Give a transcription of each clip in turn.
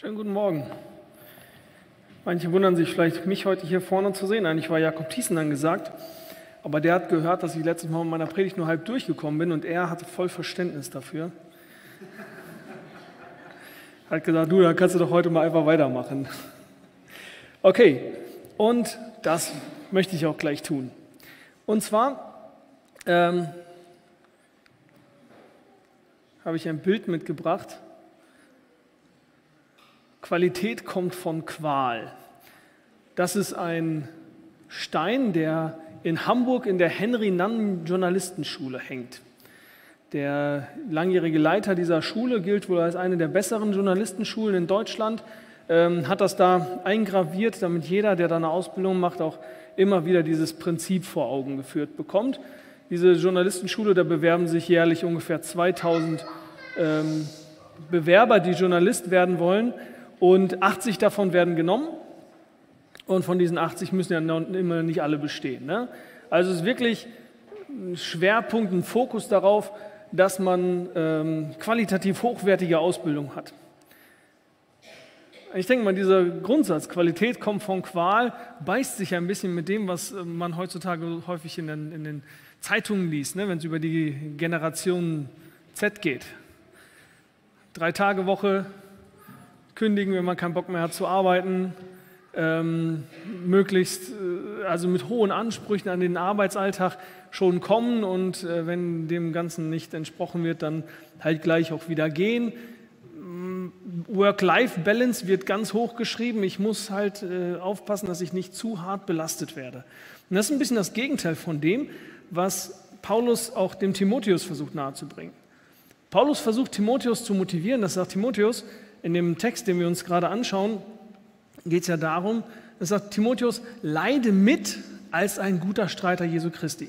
Schönen guten Morgen. Manche wundern sich vielleicht, mich heute hier vorne zu sehen. Eigentlich war Jakob Thiessen angesagt, aber der hat gehört, dass ich letztes Mal in meiner Predigt nur halb durchgekommen bin und er hatte voll Verständnis dafür. Hat gesagt, du, da kannst du doch heute mal einfach weitermachen. Okay, und das möchte ich auch gleich tun. Und zwar ähm, habe ich ein Bild mitgebracht Qualität kommt von Qual. Das ist ein Stein, der in Hamburg in der Henry Nann Journalistenschule hängt. Der langjährige Leiter dieser Schule gilt wohl als eine der besseren Journalistenschulen in Deutschland, ähm, hat das da eingraviert, damit jeder, der da eine Ausbildung macht, auch immer wieder dieses Prinzip vor Augen geführt bekommt. Diese Journalistenschule, da bewerben sich jährlich ungefähr 2000 ähm, Bewerber, die Journalist werden wollen und 80 davon werden genommen und von diesen 80 müssen ja immer nicht alle bestehen. Ne? Also es ist wirklich ein Schwerpunkt, ein Fokus darauf, dass man ähm, qualitativ hochwertige Ausbildung hat. Ich denke mal, dieser Grundsatz, Qualität kommt von Qual, beißt sich ein bisschen mit dem, was äh, man heutzutage häufig in den, in den Zeitungen liest, ne? wenn es über die Generation Z geht. Drei Tage Woche, kündigen, wenn man keinen Bock mehr hat zu arbeiten, ähm, möglichst äh, also mit hohen Ansprüchen an den Arbeitsalltag schon kommen und äh, wenn dem Ganzen nicht entsprochen wird, dann halt gleich auch wieder gehen. Mm, Work-Life-Balance wird ganz hoch geschrieben. Ich muss halt äh, aufpassen, dass ich nicht zu hart belastet werde. Und das ist ein bisschen das Gegenteil von dem, was Paulus auch dem Timotheus versucht nahezubringen. Paulus versucht Timotheus zu motivieren, das sagt Timotheus, in dem Text, den wir uns gerade anschauen, geht es ja darum, es sagt Timotheus, leide mit als ein guter Streiter Jesu Christi.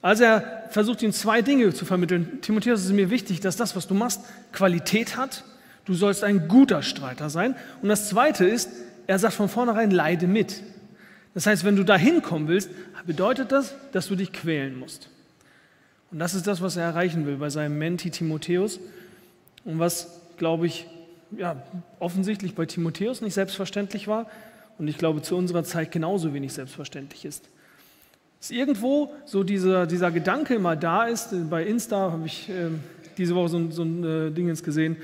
Also er versucht ihm zwei Dinge zu vermitteln. Timotheus, es ist mir wichtig, dass das, was du machst, Qualität hat. Du sollst ein guter Streiter sein. Und das Zweite ist, er sagt von vornherein, leide mit. Das heißt, wenn du da hinkommen willst, bedeutet das, dass du dich quälen musst. Und das ist das, was er erreichen will bei seinem Menti Timotheus und was, glaube ich, ja, offensichtlich bei Timotheus nicht selbstverständlich war und ich glaube zu unserer Zeit genauso wenig selbstverständlich ist. Dass irgendwo so dieser, dieser Gedanke immer da ist, bei Insta habe ich äh, diese Woche so, so ein äh, Ding gesehen,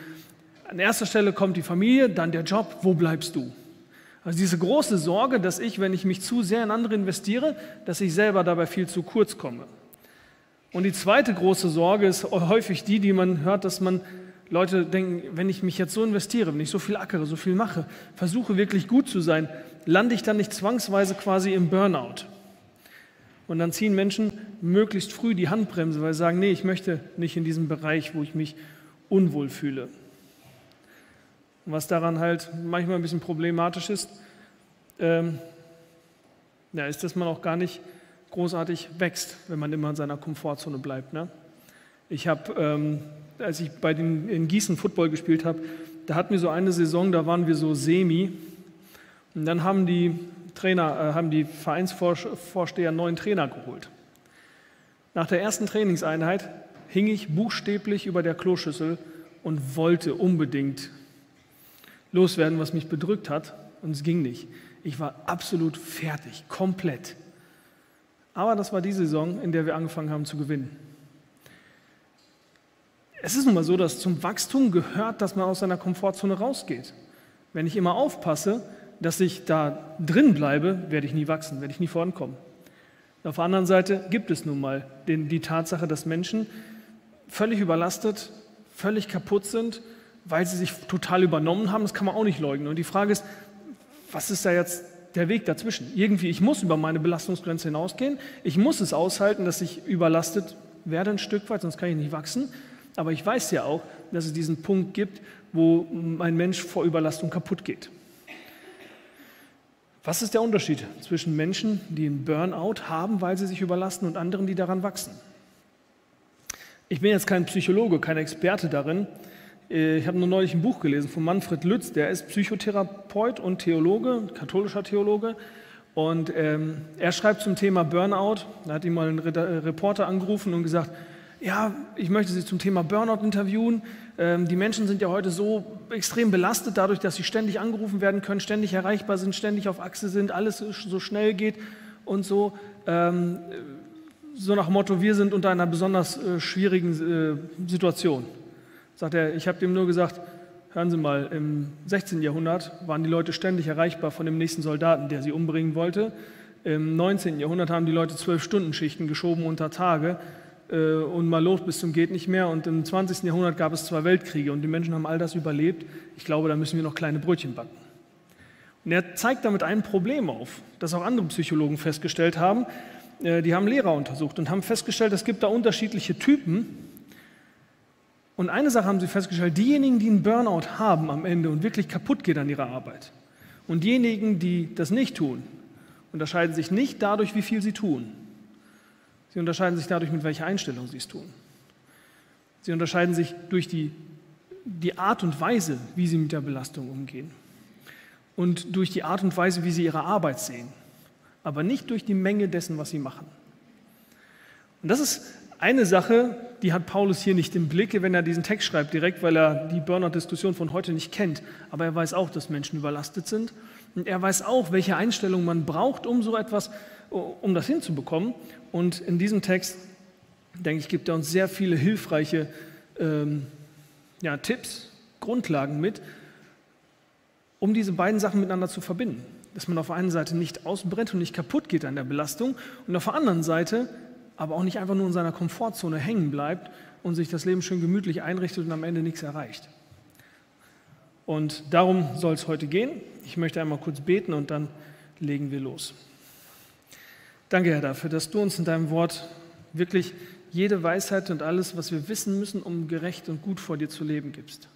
an erster Stelle kommt die Familie, dann der Job, wo bleibst du? Also diese große Sorge, dass ich, wenn ich mich zu sehr in andere investiere, dass ich selber dabei viel zu kurz komme. Und die zweite große Sorge ist häufig die, die man hört, dass man Leute denken, wenn ich mich jetzt so investiere, wenn ich so viel ackere, so viel mache, versuche wirklich gut zu sein, lande ich dann nicht zwangsweise quasi im Burnout. Und dann ziehen Menschen möglichst früh die Handbremse, weil sie sagen, nee, ich möchte nicht in diesem Bereich, wo ich mich unwohl fühle. Was daran halt manchmal ein bisschen problematisch ist, ähm, ja, ist, dass man auch gar nicht großartig wächst, wenn man immer in seiner Komfortzone bleibt. Ne? Ich habe ähm, als ich bei den, in Gießen Football gespielt habe, da hatten wir so eine Saison, da waren wir so semi. Und dann haben die Trainer, äh, haben die Vereinsvorsteher einen neuen Trainer geholt. Nach der ersten Trainingseinheit hing ich buchstäblich über der Kloschüssel und wollte unbedingt loswerden, was mich bedrückt hat. Und es ging nicht. Ich war absolut fertig, komplett. Aber das war die Saison, in der wir angefangen haben zu gewinnen. Es ist nun mal so, dass zum Wachstum gehört, dass man aus seiner Komfortzone rausgeht. Wenn ich immer aufpasse, dass ich da drin bleibe, werde ich nie wachsen, werde ich nie vorankommen. Auf der anderen Seite gibt es nun mal den, die Tatsache, dass Menschen völlig überlastet, völlig kaputt sind, weil sie sich total übernommen haben. Das kann man auch nicht leugnen. Und die Frage ist, was ist da jetzt der Weg dazwischen? Irgendwie, ich muss über meine Belastungsgrenze hinausgehen. Ich muss es aushalten, dass ich überlastet werde ein Stück weit, sonst kann ich nicht wachsen. Aber ich weiß ja auch, dass es diesen Punkt gibt, wo ein Mensch vor Überlastung kaputt geht. Was ist der Unterschied zwischen Menschen, die einen Burnout haben, weil sie sich überlasten, und anderen, die daran wachsen? Ich bin jetzt kein Psychologe, kein Experte darin. Äh, ich habe nur neulich ein Buch gelesen von Manfred Lütz, der ist Psychotherapeut und Theologe, katholischer Theologe. Und ähm, er schreibt zum Thema Burnout, da hat ihm mal ein Reporter angerufen und gesagt, ja, ich möchte Sie zum Thema Burnout interviewen. Ähm, die Menschen sind ja heute so extrem belastet dadurch, dass sie ständig angerufen werden können, ständig erreichbar sind, ständig auf Achse sind, alles so schnell geht und so. Ähm, so nach Motto, wir sind unter einer besonders äh, schwierigen äh, Situation. Sagt er, ich habe dem nur gesagt, hören Sie mal, im 16. Jahrhundert waren die Leute ständig erreichbar von dem nächsten Soldaten, der sie umbringen wollte. Im 19. Jahrhundert haben die Leute zwölf Stunden Schichten geschoben unter Tage äh, und mal los bis zum geht nicht mehr. Und im 20. Jahrhundert gab es zwei Weltkriege und die Menschen haben all das überlebt. Ich glaube, da müssen wir noch kleine Brötchen backen. Und er zeigt damit ein Problem auf, das auch andere Psychologen festgestellt haben. Äh, die haben Lehrer untersucht und haben festgestellt, es gibt da unterschiedliche Typen. Und eine Sache haben sie festgestellt, diejenigen, die einen Burnout haben am Ende und wirklich kaputt geht an ihrer Arbeit und diejenigen, die das nicht tun, unterscheiden sich nicht dadurch, wie viel sie tun. Sie unterscheiden sich dadurch, mit welcher Einstellung sie es tun. Sie unterscheiden sich durch die, die Art und Weise, wie sie mit der Belastung umgehen und durch die Art und Weise, wie sie ihre Arbeit sehen aber nicht durch die Menge dessen, was sie machen. Und das ist eine Sache, die hat Paulus hier nicht im Blicke, wenn er diesen Text schreibt, direkt, weil er die Burnout-Diskussion von heute nicht kennt. Aber er weiß auch, dass Menschen überlastet sind. Und er weiß auch, welche Einstellung man braucht, um so etwas, um das hinzubekommen. Und in diesem Text, denke ich, gibt er uns sehr viele hilfreiche ähm, ja, Tipps, Grundlagen mit, um diese beiden Sachen miteinander zu verbinden dass man auf der einen Seite nicht ausbrennt und nicht kaputt geht an der Belastung und auf der anderen Seite aber auch nicht einfach nur in seiner Komfortzone hängen bleibt und sich das Leben schön gemütlich einrichtet und am Ende nichts erreicht. Und darum soll es heute gehen. Ich möchte einmal kurz beten und dann legen wir los. Danke, Herr, dafür, dass du uns in deinem Wort wirklich jede Weisheit und alles, was wir wissen müssen, um gerecht und gut vor dir zu leben, gibst.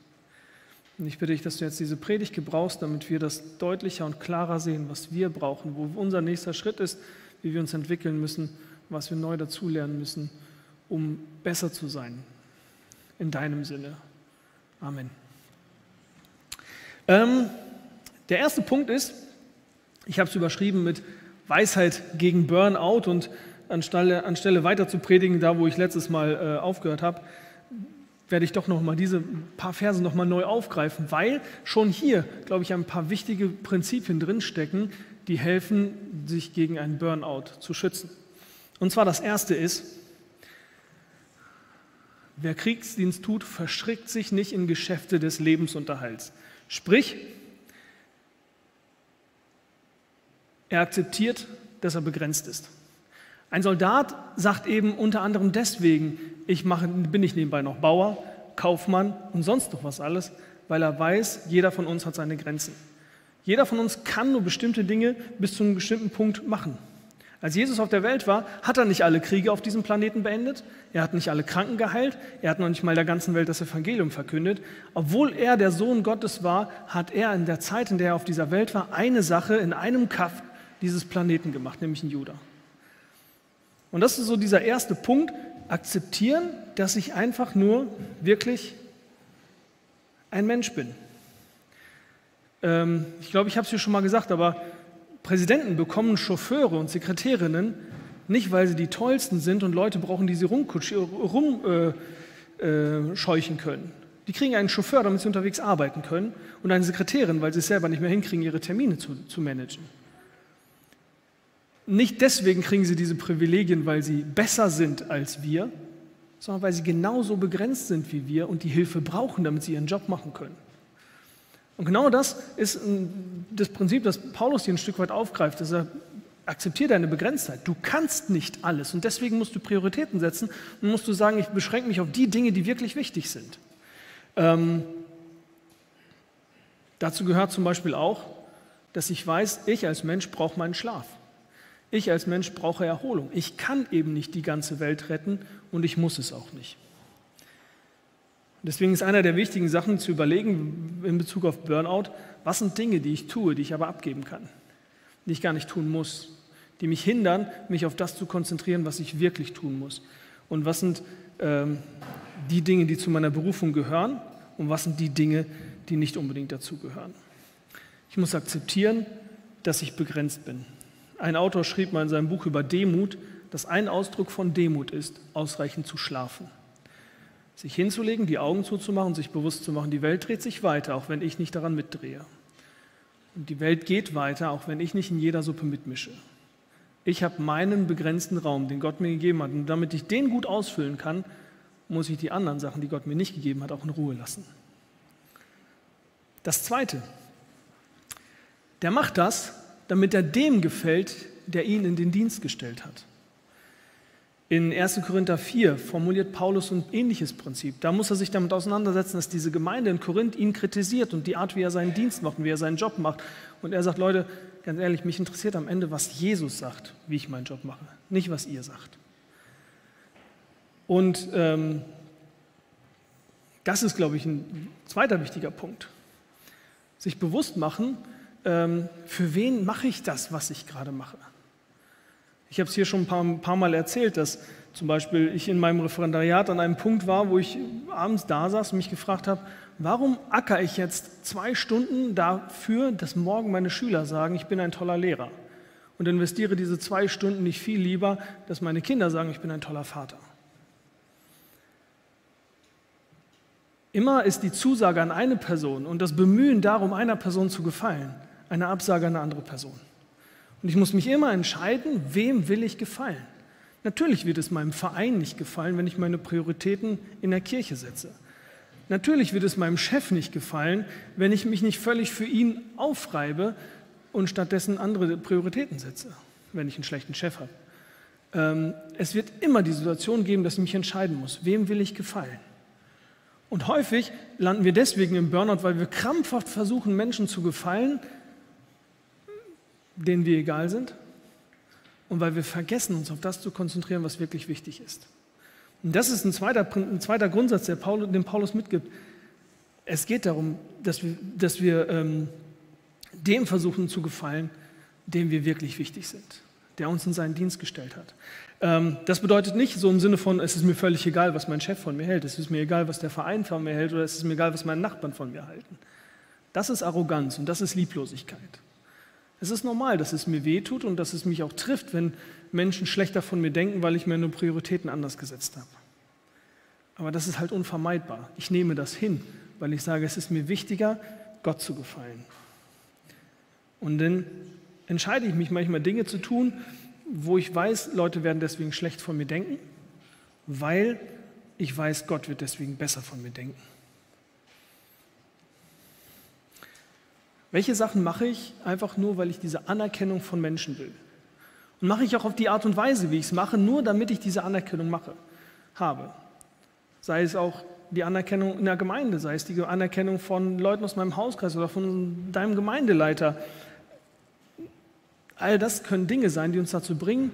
Und ich bitte dich, dass du jetzt diese Predigt gebrauchst, damit wir das deutlicher und klarer sehen, was wir brauchen, wo unser nächster Schritt ist, wie wir uns entwickeln müssen, was wir neu dazulernen müssen, um besser zu sein. In deinem Sinne. Amen. Ähm, der erste Punkt ist, ich habe es überschrieben mit Weisheit gegen Burnout und anstelle, anstelle weiter zu predigen, da wo ich letztes Mal äh, aufgehört habe, werde ich doch noch mal diese paar Verse noch mal neu aufgreifen, weil schon hier, glaube ich, ein paar wichtige Prinzipien drinstecken, die helfen, sich gegen einen Burnout zu schützen. Und zwar das erste ist, wer Kriegsdienst tut, verschrickt sich nicht in Geschäfte des Lebensunterhalts. Sprich, er akzeptiert, dass er begrenzt ist. Ein Soldat sagt eben unter anderem deswegen, ich mache, bin ich nebenbei noch Bauer, Kaufmann und sonst noch was alles, weil er weiß, jeder von uns hat seine Grenzen. Jeder von uns kann nur bestimmte Dinge bis zu einem bestimmten Punkt machen. Als Jesus auf der Welt war, hat er nicht alle Kriege auf diesem Planeten beendet, er hat nicht alle Kranken geheilt, er hat noch nicht mal der ganzen Welt das Evangelium verkündet. Obwohl er der Sohn Gottes war, hat er in der Zeit, in der er auf dieser Welt war, eine Sache in einem Kaff dieses Planeten gemacht, nämlich in Judah. Und das ist so dieser erste Punkt, akzeptieren, dass ich einfach nur wirklich ein Mensch bin. Ähm, ich glaube, ich habe es hier schon mal gesagt, aber Präsidenten bekommen Chauffeure und Sekretärinnen nicht, weil sie die tollsten sind und Leute brauchen, die sie rumscheuchen äh, äh, können. Die kriegen einen Chauffeur, damit sie unterwegs arbeiten können und eine Sekretärin, weil sie es selber nicht mehr hinkriegen, ihre Termine zu, zu managen. Nicht deswegen kriegen sie diese Privilegien, weil sie besser sind als wir, sondern weil sie genauso begrenzt sind wie wir und die Hilfe brauchen, damit sie ihren Job machen können. Und genau das ist das Prinzip, das Paulus hier ein Stück weit aufgreift, dass er akzeptiert deine Begrenztheit. Du kannst nicht alles und deswegen musst du Prioritäten setzen und musst du sagen, ich beschränke mich auf die Dinge, die wirklich wichtig sind. Ähm, dazu gehört zum Beispiel auch, dass ich weiß, ich als Mensch brauche meinen Schlaf. Ich als Mensch brauche Erholung. Ich kann eben nicht die ganze Welt retten und ich muss es auch nicht. Deswegen ist einer der wichtigen Sachen zu überlegen in Bezug auf Burnout, was sind Dinge, die ich tue, die ich aber abgeben kann, die ich gar nicht tun muss, die mich hindern, mich auf das zu konzentrieren, was ich wirklich tun muss. Und was sind ähm, die Dinge, die zu meiner Berufung gehören und was sind die Dinge, die nicht unbedingt dazugehören. Ich muss akzeptieren, dass ich begrenzt bin. Ein Autor schrieb mal in seinem Buch über Demut, dass ein Ausdruck von Demut ist, ausreichend zu schlafen. Sich hinzulegen, die Augen zuzumachen, sich bewusst zu machen, die Welt dreht sich weiter, auch wenn ich nicht daran mitdrehe. Und die Welt geht weiter, auch wenn ich nicht in jeder Suppe mitmische. Ich habe meinen begrenzten Raum, den Gott mir gegeben hat. Und damit ich den gut ausfüllen kann, muss ich die anderen Sachen, die Gott mir nicht gegeben hat, auch in Ruhe lassen. Das Zweite, der macht das, damit er dem gefällt, der ihn in den Dienst gestellt hat. In 1. Korinther 4 formuliert Paulus ein ähnliches Prinzip. Da muss er sich damit auseinandersetzen, dass diese Gemeinde in Korinth ihn kritisiert und die Art, wie er seinen Dienst macht und wie er seinen Job macht. Und er sagt, Leute, ganz ehrlich, mich interessiert am Ende, was Jesus sagt, wie ich meinen Job mache, nicht was ihr sagt. Und ähm, das ist, glaube ich, ein zweiter wichtiger Punkt. Sich bewusst machen, ähm, für wen mache ich das, was ich gerade mache. Ich habe es hier schon ein paar, ein paar, Mal erzählt, dass zum Beispiel ich in meinem Referendariat an einem Punkt war, wo ich abends da saß und mich gefragt habe, warum acker ich jetzt zwei Stunden dafür, dass morgen meine Schüler sagen, ich bin ein toller Lehrer? Und investiere diese zwei Stunden nicht viel lieber, dass meine Kinder sagen, ich bin ein toller Vater. Immer ist die Zusage an eine Person und das Bemühen darum, einer Person zu gefallen, eine Absage an eine andere Person. Und ich muss mich immer entscheiden, wem will ich gefallen. Natürlich wird es meinem Verein nicht gefallen, wenn ich meine Prioritäten in der Kirche setze. Natürlich wird es meinem Chef nicht gefallen, wenn ich mich nicht völlig für ihn aufreibe und stattdessen andere Prioritäten setze, wenn ich einen schlechten Chef habe. Ähm, es wird immer die Situation geben, dass ich mich entscheiden muss, wem will ich gefallen. Und häufig landen wir deswegen im Burnout, weil wir krampfhaft versuchen, Menschen zu gefallen, denen wir egal sind und weil wir vergessen, uns auf das zu konzentrieren, was wirklich wichtig ist. Und das ist ein zweiter, ein zweiter Grundsatz, der Paulus, den Paulus mitgibt. Es geht darum, dass wir, dass wir ähm, dem versuchen zu gefallen, dem wir wirklich wichtig sind, der uns in seinen Dienst gestellt hat. Ähm, das bedeutet nicht so im Sinne von, es ist mir völlig egal, was mein Chef von mir hält, es ist mir egal, was der Verein von mir hält oder es ist mir egal, was meine Nachbarn von mir halten. Das ist Arroganz und das ist Lieblosigkeit. Es ist normal, dass es mir wehtut und dass es mich auch trifft, wenn Menschen schlechter von mir denken, weil ich meine Prioritäten anders gesetzt habe. Aber das ist halt unvermeidbar. Ich nehme das hin, weil ich sage, es ist mir wichtiger, Gott zu gefallen. Und dann entscheide ich mich manchmal Dinge zu tun, wo ich weiß, Leute werden deswegen schlecht von mir denken, weil ich weiß, Gott wird deswegen besser von mir denken. Welche Sachen mache ich einfach nur, weil ich diese Anerkennung von Menschen will? Und mache ich auch auf die Art und Weise, wie ich es mache, nur damit ich diese Anerkennung mache, habe. Sei es auch die Anerkennung in der Gemeinde, sei es die Anerkennung von Leuten aus meinem Hauskreis oder von deinem Gemeindeleiter. All das können Dinge sein, die uns dazu bringen,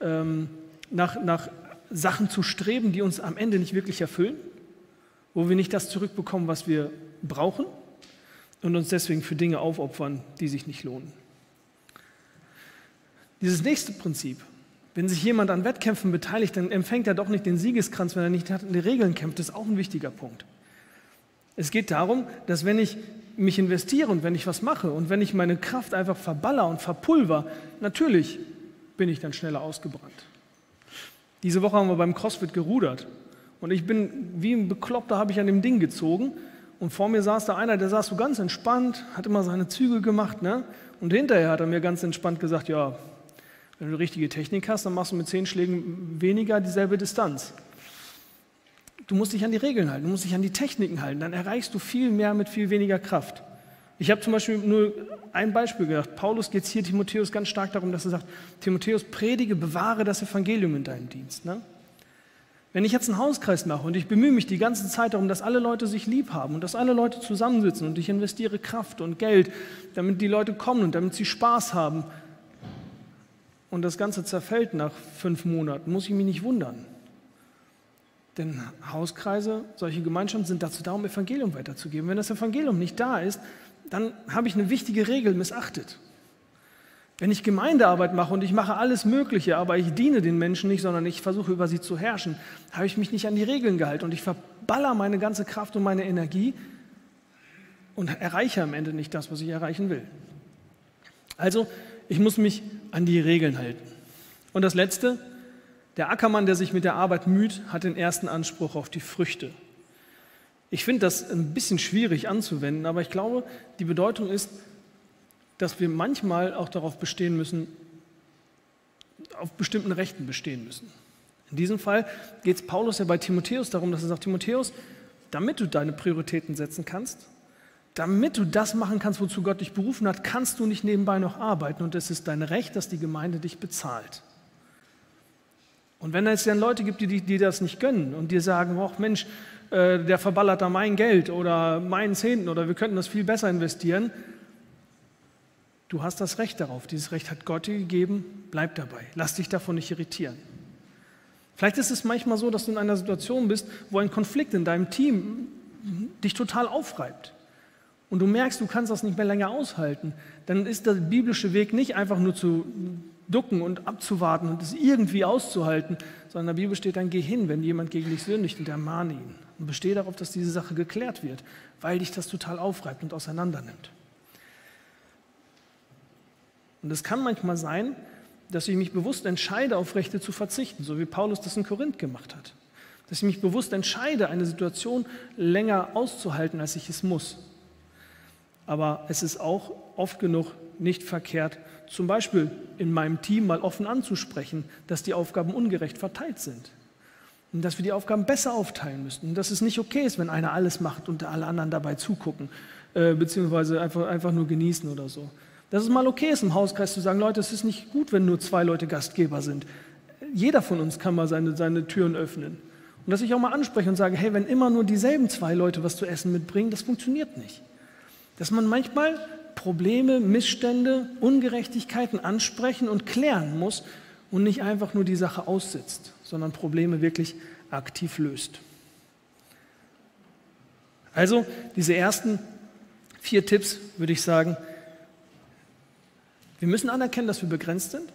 ähm, nach, nach Sachen zu streben, die uns am Ende nicht wirklich erfüllen, wo wir nicht das zurückbekommen, was wir brauchen und uns deswegen für Dinge aufopfern, die sich nicht lohnen. Dieses nächste Prinzip, wenn sich jemand an Wettkämpfen beteiligt, dann empfängt er doch nicht den Siegeskranz, wenn er nicht an die Regeln kämpft. Ist auch ein wichtiger Punkt. Es geht darum, dass wenn ich mich investiere und wenn ich was mache und wenn ich meine Kraft einfach verballer und verpulver, natürlich bin ich dann schneller ausgebrannt. Diese Woche haben wir beim CrossFit gerudert und ich bin wie ein Bekloppter habe ich an dem Ding gezogen und vor mir saß da einer, der saß so ganz entspannt, hat immer seine Züge gemacht. Ne? Und hinterher hat er mir ganz entspannt gesagt, ja, wenn du die richtige Technik hast, dann machst du mit zehn Schlägen weniger dieselbe Distanz. Du musst dich an die Regeln halten, du musst dich an die Techniken halten, dann erreichst du viel mehr mit viel weniger Kraft. Ich habe zum Beispiel nur ein Beispiel gedacht. Paulus geht hier Timotheus ganz stark darum, dass er sagt, Timotheus, predige, bewahre das Evangelium in deinem Dienst. Ne? Wenn ich jetzt einen Hauskreis mache und ich bemühe mich die ganze Zeit darum, dass alle Leute sich lieb haben und dass alle Leute zusammensitzen und ich investiere Kraft und Geld, damit die Leute kommen und damit sie Spaß haben und das Ganze zerfällt nach fünf Monaten, muss ich mich nicht wundern. Denn Hauskreise, solche Gemeinschaften sind dazu da, um Evangelium weiterzugeben. Wenn das Evangelium nicht da ist, dann habe ich eine wichtige Regel missachtet. Wenn ich Gemeindearbeit mache und ich mache alles Mögliche, aber ich diene den Menschen nicht, sondern ich versuche über sie zu herrschen, habe ich mich nicht an die Regeln gehalten und ich verballer meine ganze Kraft und meine Energie und erreiche am Ende nicht das, was ich erreichen will. Also, ich muss mich an die Regeln halten. Und das Letzte, der Ackermann, der sich mit der Arbeit müht, hat den ersten Anspruch auf die Früchte Ich finde das ein bisschen schwierig anzuwenden, aber ich glaube, die Bedeutung ist, dass wir manchmal auch darauf bestehen müssen, auf bestimmten Rechten bestehen müssen. In diesem Fall geht es Paulus ja bei Timotheus darum, dass er sagt, Timotheus, damit du deine Prioritäten setzen kannst, damit du das machen kannst, wozu Gott dich berufen hat, kannst du nicht nebenbei noch arbeiten und es ist dein Recht, dass die Gemeinde dich bezahlt. Und wenn es dann Leute gibt, die, die das nicht gönnen und dir sagen, oh Mensch, äh, der verballert da mein Geld oder meinen Zehnten oder wir könnten das viel besser investieren, du hast das Recht darauf. Dieses Recht hat Gott dir gegeben, bleib dabei. Lass dich davon nicht irritieren. Vielleicht ist es manchmal so, dass du in einer Situation bist, wo ein Konflikt in deinem Team dich total aufreibt und du merkst, du kannst das nicht mehr länger aushalten, dann ist der biblische Weg nicht einfach nur zu ducken und abzuwarten und es irgendwie auszuhalten, sondern in der Bibel steht dann, geh hin, wenn jemand gegen dich sündigt und ermahne ihn. Und bestehe darauf, dass diese Sache geklärt wird, weil dich das total aufreibt und auseinandernimmt. Und es kann manchmal sein, dass ich mich bewusst entscheide, auf Rechte zu verzichten, so wie Paulus das in Korinth gemacht hat. Dass ich mich bewusst entscheide, eine Situation länger auszuhalten, als ich es muss aber es ist auch oft genug nicht verkehrt, zum Beispiel in meinem Team mal offen anzusprechen, dass die Aufgaben ungerecht verteilt sind. Und dass wir die Aufgaben besser aufteilen müssen. Und dass es nicht okay ist, wenn einer alles macht und alle anderen dabei zugucken, äh, beziehungsweise einfach, einfach nur genießen oder so. Dass es mal okay ist, im Hauskreis zu sagen, Leute, es ist nicht gut, wenn nur zwei Leute Gastgeber sind. Jeder von uns kann mal seine, seine Türen öffnen. Und dass ich auch mal anspreche und sage, hey, wenn immer nur dieselben zwei Leute was zu essen mitbringen, das funktioniert nicht dass man manchmal Probleme, Missstände, Ungerechtigkeiten ansprechen und klären muss und nicht einfach nur die Sache aussitzt, sondern Probleme wirklich aktiv löst. Also diese ersten vier Tipps würde ich sagen, wir müssen anerkennen, dass wir begrenzt sind.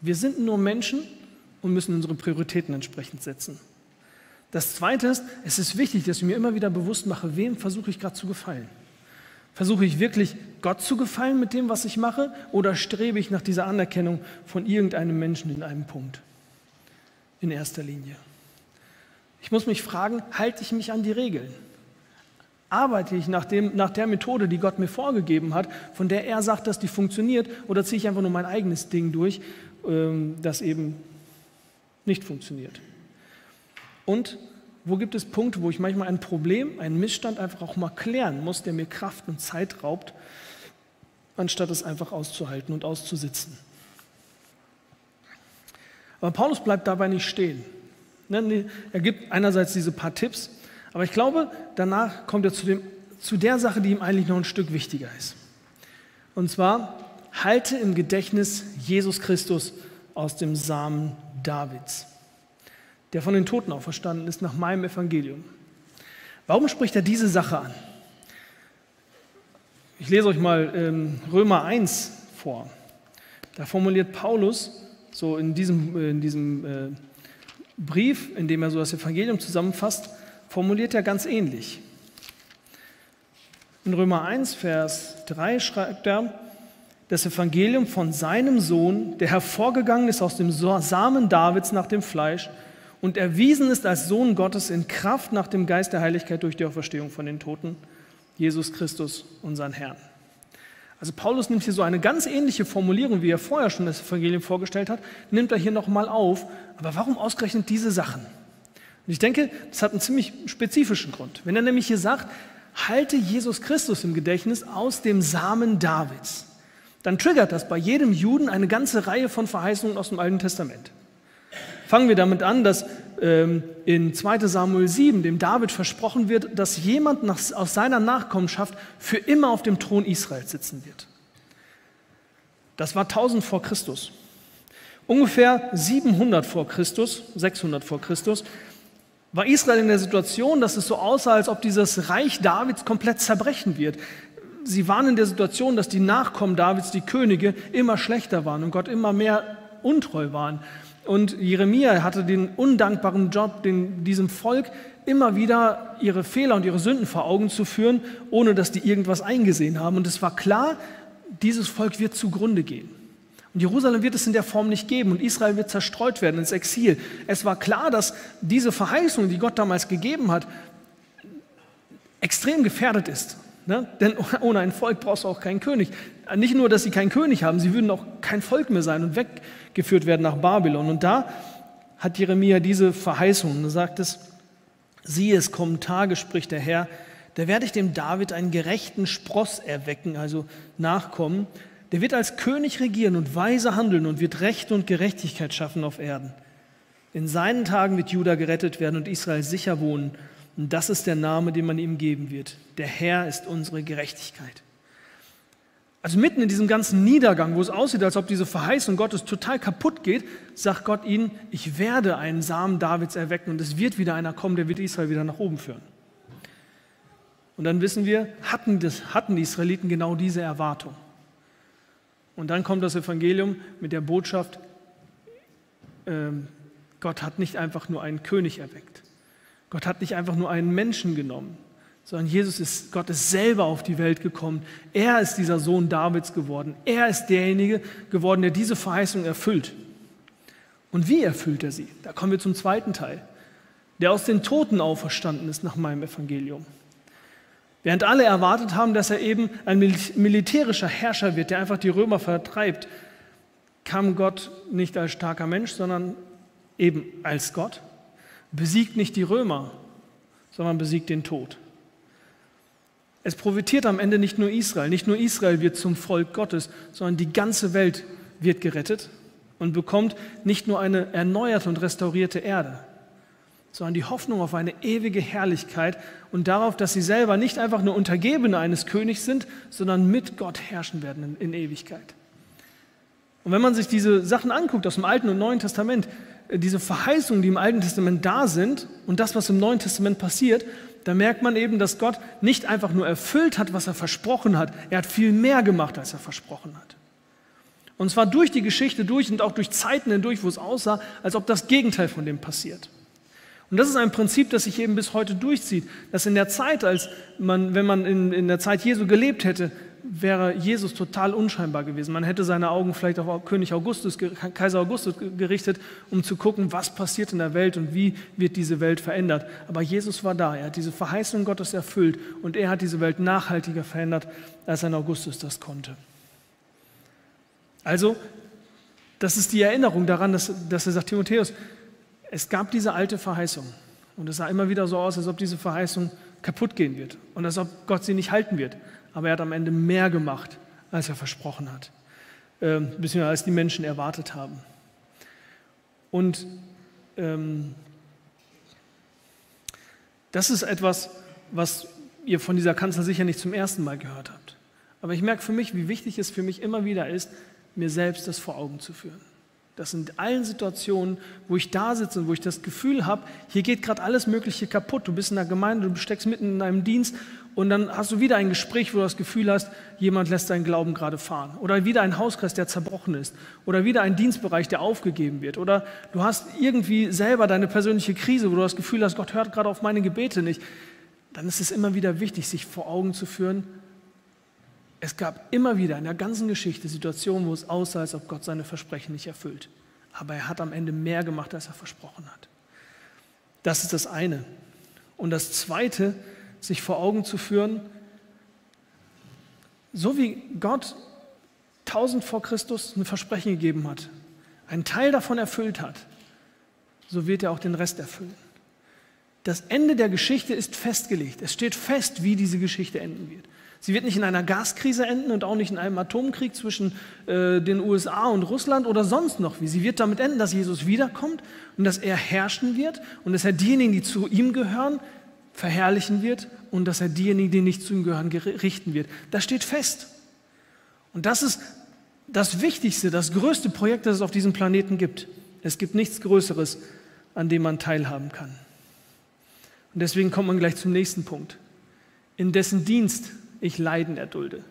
Wir sind nur Menschen und müssen unsere Prioritäten entsprechend setzen. Das Zweite ist, es ist wichtig, dass ich mir immer wieder bewusst mache, wem versuche ich gerade zu gefallen. Versuche ich wirklich Gott zu gefallen mit dem, was ich mache, oder strebe ich nach dieser Anerkennung von irgendeinem Menschen in einem Punkt? In erster Linie. Ich muss mich fragen, halte ich mich an die Regeln? Arbeite ich nach, dem, nach der Methode, die Gott mir vorgegeben hat, von der er sagt, dass die funktioniert, oder ziehe ich einfach nur mein eigenes Ding durch, ähm, das eben nicht funktioniert? Und wo gibt es Punkte, wo ich manchmal ein Problem, einen Missstand einfach auch mal klären muss, der mir Kraft und Zeit raubt, anstatt es einfach auszuhalten und auszusitzen. Aber Paulus bleibt dabei nicht stehen. Ne, er gibt einerseits diese paar Tipps, aber ich glaube, danach kommt er zu, dem, zu der Sache, die ihm eigentlich noch ein Stück wichtiger ist. Und zwar, halte im Gedächtnis Jesus Christus aus dem Samen Davids der von den Toten auferstanden ist, nach meinem Evangelium. Warum spricht er diese Sache an? Ich lese euch mal ähm, Römer 1 vor. Da formuliert Paulus so in diesem, äh, in diesem äh, Brief, in dem er so das Evangelium zusammenfasst, formuliert er ganz ähnlich. In Römer 1, Vers 3 schreibt er, das Evangelium von seinem Sohn, der hervorgegangen ist aus dem Samen Davids nach dem Fleisch, und erwiesen ist als Sohn Gottes in Kraft nach dem Geist der Heiligkeit durch die Auferstehung von den Toten, Jesus Christus, unseren Herrn. Also Paulus nimmt hier so eine ganz ähnliche Formulierung, wie er vorher schon das Evangelium vorgestellt hat, nimmt er hier nochmal auf. Aber warum ausgerechnet diese Sachen? Und ich denke, das hat einen ziemlich spezifischen Grund. Wenn er nämlich hier sagt, halte Jesus Christus im Gedächtnis aus dem Samen Davids, dann triggert das bei jedem Juden eine ganze Reihe von Verheißungen aus dem Alten Testament. Fangen wir damit an, dass ähm, in 2 Samuel 7 dem David versprochen wird, dass jemand nach, aus seiner Nachkommenschaft für immer auf dem Thron Israels sitzen wird. Das war 1000 vor Christus. Ungefähr 700 vor Christus, 600 vor Christus, war Israel in der Situation, dass es so aussah, als ob dieses Reich Davids komplett zerbrechen wird. Sie waren in der Situation, dass die Nachkommen Davids, die Könige, immer schlechter waren und Gott immer mehr untreu waren. Und Jeremia hatte den undankbaren Job, den, diesem Volk immer wieder ihre Fehler und ihre Sünden vor Augen zu führen, ohne dass die irgendwas eingesehen haben. Und es war klar, dieses Volk wird zugrunde gehen. Und Jerusalem wird es in der Form nicht geben und Israel wird zerstreut werden ins Exil. Es war klar, dass diese Verheißung, die Gott damals gegeben hat, extrem gefährdet ist. Ne? Denn ohne ein Volk brauchst du auch keinen König. Nicht nur, dass sie keinen König haben, sie würden auch kein Volk mehr sein und weggeführt werden nach Babylon. Und da hat Jeremia diese Verheißung. Da sagt es, siehe, es kommen Tage, spricht der Herr, da werde ich dem David einen gerechten Spross erwecken, also Nachkommen. Der wird als König regieren und weise handeln und wird Recht und Gerechtigkeit schaffen auf Erden. In seinen Tagen wird Juda gerettet werden und Israel sicher wohnen. Und das ist der Name, den man ihm geben wird. Der Herr ist unsere Gerechtigkeit. Also mitten in diesem ganzen Niedergang, wo es aussieht, als ob diese Verheißung Gottes total kaputt geht, sagt Gott ihnen, ich werde einen Samen Davids erwecken und es wird wieder einer kommen, der wird Israel wieder nach oben führen. Und dann wissen wir, hatten, das, hatten die Israeliten genau diese Erwartung. Und dann kommt das Evangelium mit der Botschaft, ähm, Gott hat nicht einfach nur einen König erweckt. Gott hat nicht einfach nur einen Menschen genommen, sondern Jesus ist, Gott ist selber auf die Welt gekommen. Er ist dieser Sohn Davids geworden. Er ist derjenige geworden, der diese Verheißung erfüllt. Und wie erfüllt er sie? Da kommen wir zum zweiten Teil, der aus den Toten auferstanden ist nach meinem Evangelium. Während alle erwartet haben, dass er eben ein militärischer Herrscher wird, der einfach die Römer vertreibt, kam Gott nicht als starker Mensch, sondern eben als Gott, besiegt nicht die Römer, sondern besiegt den Tod. Es profitiert am Ende nicht nur Israel, nicht nur Israel wird zum Volk Gottes, sondern die ganze Welt wird gerettet und bekommt nicht nur eine erneuerte und restaurierte Erde, sondern die Hoffnung auf eine ewige Herrlichkeit und darauf, dass sie selber nicht einfach nur Untergebene eines Königs sind, sondern mit Gott herrschen werden in, in Ewigkeit. Und wenn man sich diese Sachen anguckt aus dem Alten und Neuen Testament, äh, diese Verheißungen, die im Alten Testament da sind und das, was im Neuen Testament passiert, da merkt man eben, dass Gott nicht einfach nur erfüllt hat, was er versprochen hat, er hat viel mehr gemacht, als er versprochen hat. Und zwar durch die Geschichte durch und auch durch Zeiten hindurch, wo es aussah, als ob das Gegenteil von dem passiert. Und das ist ein Prinzip, das sich eben bis heute durchzieht, dass in der Zeit, als man, wenn man in, in der Zeit Jesu gelebt hätte, wäre Jesus total unscheinbar gewesen. Man hätte seine Augen vielleicht auf König Augustus, Kaiser Augustus gerichtet, um zu gucken, was passiert in der Welt und wie wird diese Welt verändert. Aber Jesus war da, er hat diese Verheißung Gottes erfüllt und er hat diese Welt nachhaltiger verändert, als ein Augustus das konnte. Also, das ist die Erinnerung daran, dass, dass er sagt, Timotheus, es gab diese alte Verheißung und es sah immer wieder so aus, als ob diese Verheißung kaputt gehen wird und als ob Gott sie nicht halten wird. Aber er hat am Ende mehr gemacht, als er versprochen hat, ähm, beziehungsweise als die Menschen erwartet haben. Und ähm, das ist etwas, was ihr von dieser Kanzler sicher nicht zum ersten Mal gehört habt. Aber ich merke für mich, wie wichtig es für mich immer wieder ist, mir selbst das vor Augen zu führen. Das sind allen Situationen, wo ich da sitze und wo ich das Gefühl habe, hier geht gerade alles Mögliche kaputt. Du bist in der Gemeinde, du steckst mitten in einem Dienst und dann hast du wieder ein Gespräch, wo du das Gefühl hast, jemand lässt deinen Glauben gerade fahren. Oder wieder ein Hauskreis, der zerbrochen ist. Oder wieder ein Dienstbereich, der aufgegeben wird. Oder du hast irgendwie selber deine persönliche Krise, wo du das Gefühl hast, Gott hört gerade auf meine Gebete nicht. Dann ist es immer wieder wichtig, sich vor Augen zu führen, es gab immer wieder in der ganzen Geschichte Situationen, wo es aussah, als ob Gott seine Versprechen nicht erfüllt. Aber er hat am Ende mehr gemacht, als er versprochen hat. Das ist das eine. Und das zweite, sich vor Augen zu führen, so wie Gott tausend vor Christus ein Versprechen gegeben hat, einen Teil davon erfüllt hat, so wird er auch den Rest erfüllen. Das Ende der Geschichte ist festgelegt. Es steht fest, wie diese Geschichte enden wird. Sie wird nicht in einer Gaskrise enden und auch nicht in einem Atomkrieg zwischen äh, den USA und Russland oder sonst noch wie. Sie wird damit enden, dass Jesus wiederkommt und dass er herrschen wird und dass er diejenigen, die zu ihm gehören, verherrlichen wird und dass er diejenigen, die nicht zu ihm gehören, richten wird. Das steht fest. Und das ist das Wichtigste, das größte Projekt, das es auf diesem Planeten gibt. Es gibt nichts Größeres, an dem man teilhaben kann. Und deswegen kommt man gleich zum nächsten Punkt. In dessen Dienst ich Leiden erdulde,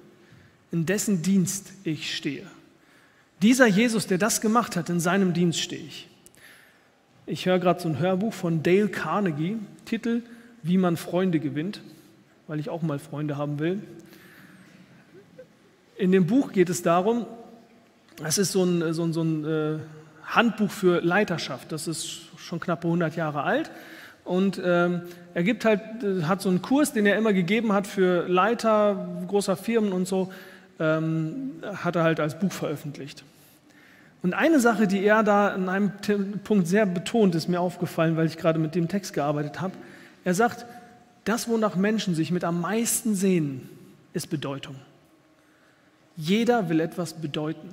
in dessen Dienst ich stehe. Dieser Jesus, der das gemacht hat, in seinem Dienst stehe ich. Ich höre gerade so ein Hörbuch von Dale Carnegie, Titel Wie man Freunde gewinnt, weil ich auch mal Freunde haben will. In dem Buch geht es darum, es ist so ein, so ein, so ein äh, Handbuch für Leiterschaft, das ist schon knappe 100 Jahre alt Und ähm, er gibt halt, äh, hat so einen Kurs, den er immer gegeben hat für Leiter großer Firmen und so, ähm, hat er halt als Buch veröffentlicht. Und eine Sache, die er da in einem Punkt sehr betont, ist mir aufgefallen, weil ich gerade mit dem Text gearbeitet habe. Er sagt, das, wonach Menschen sich mit am meisten sehnen, ist Bedeutung. Jeder will etwas bedeuten.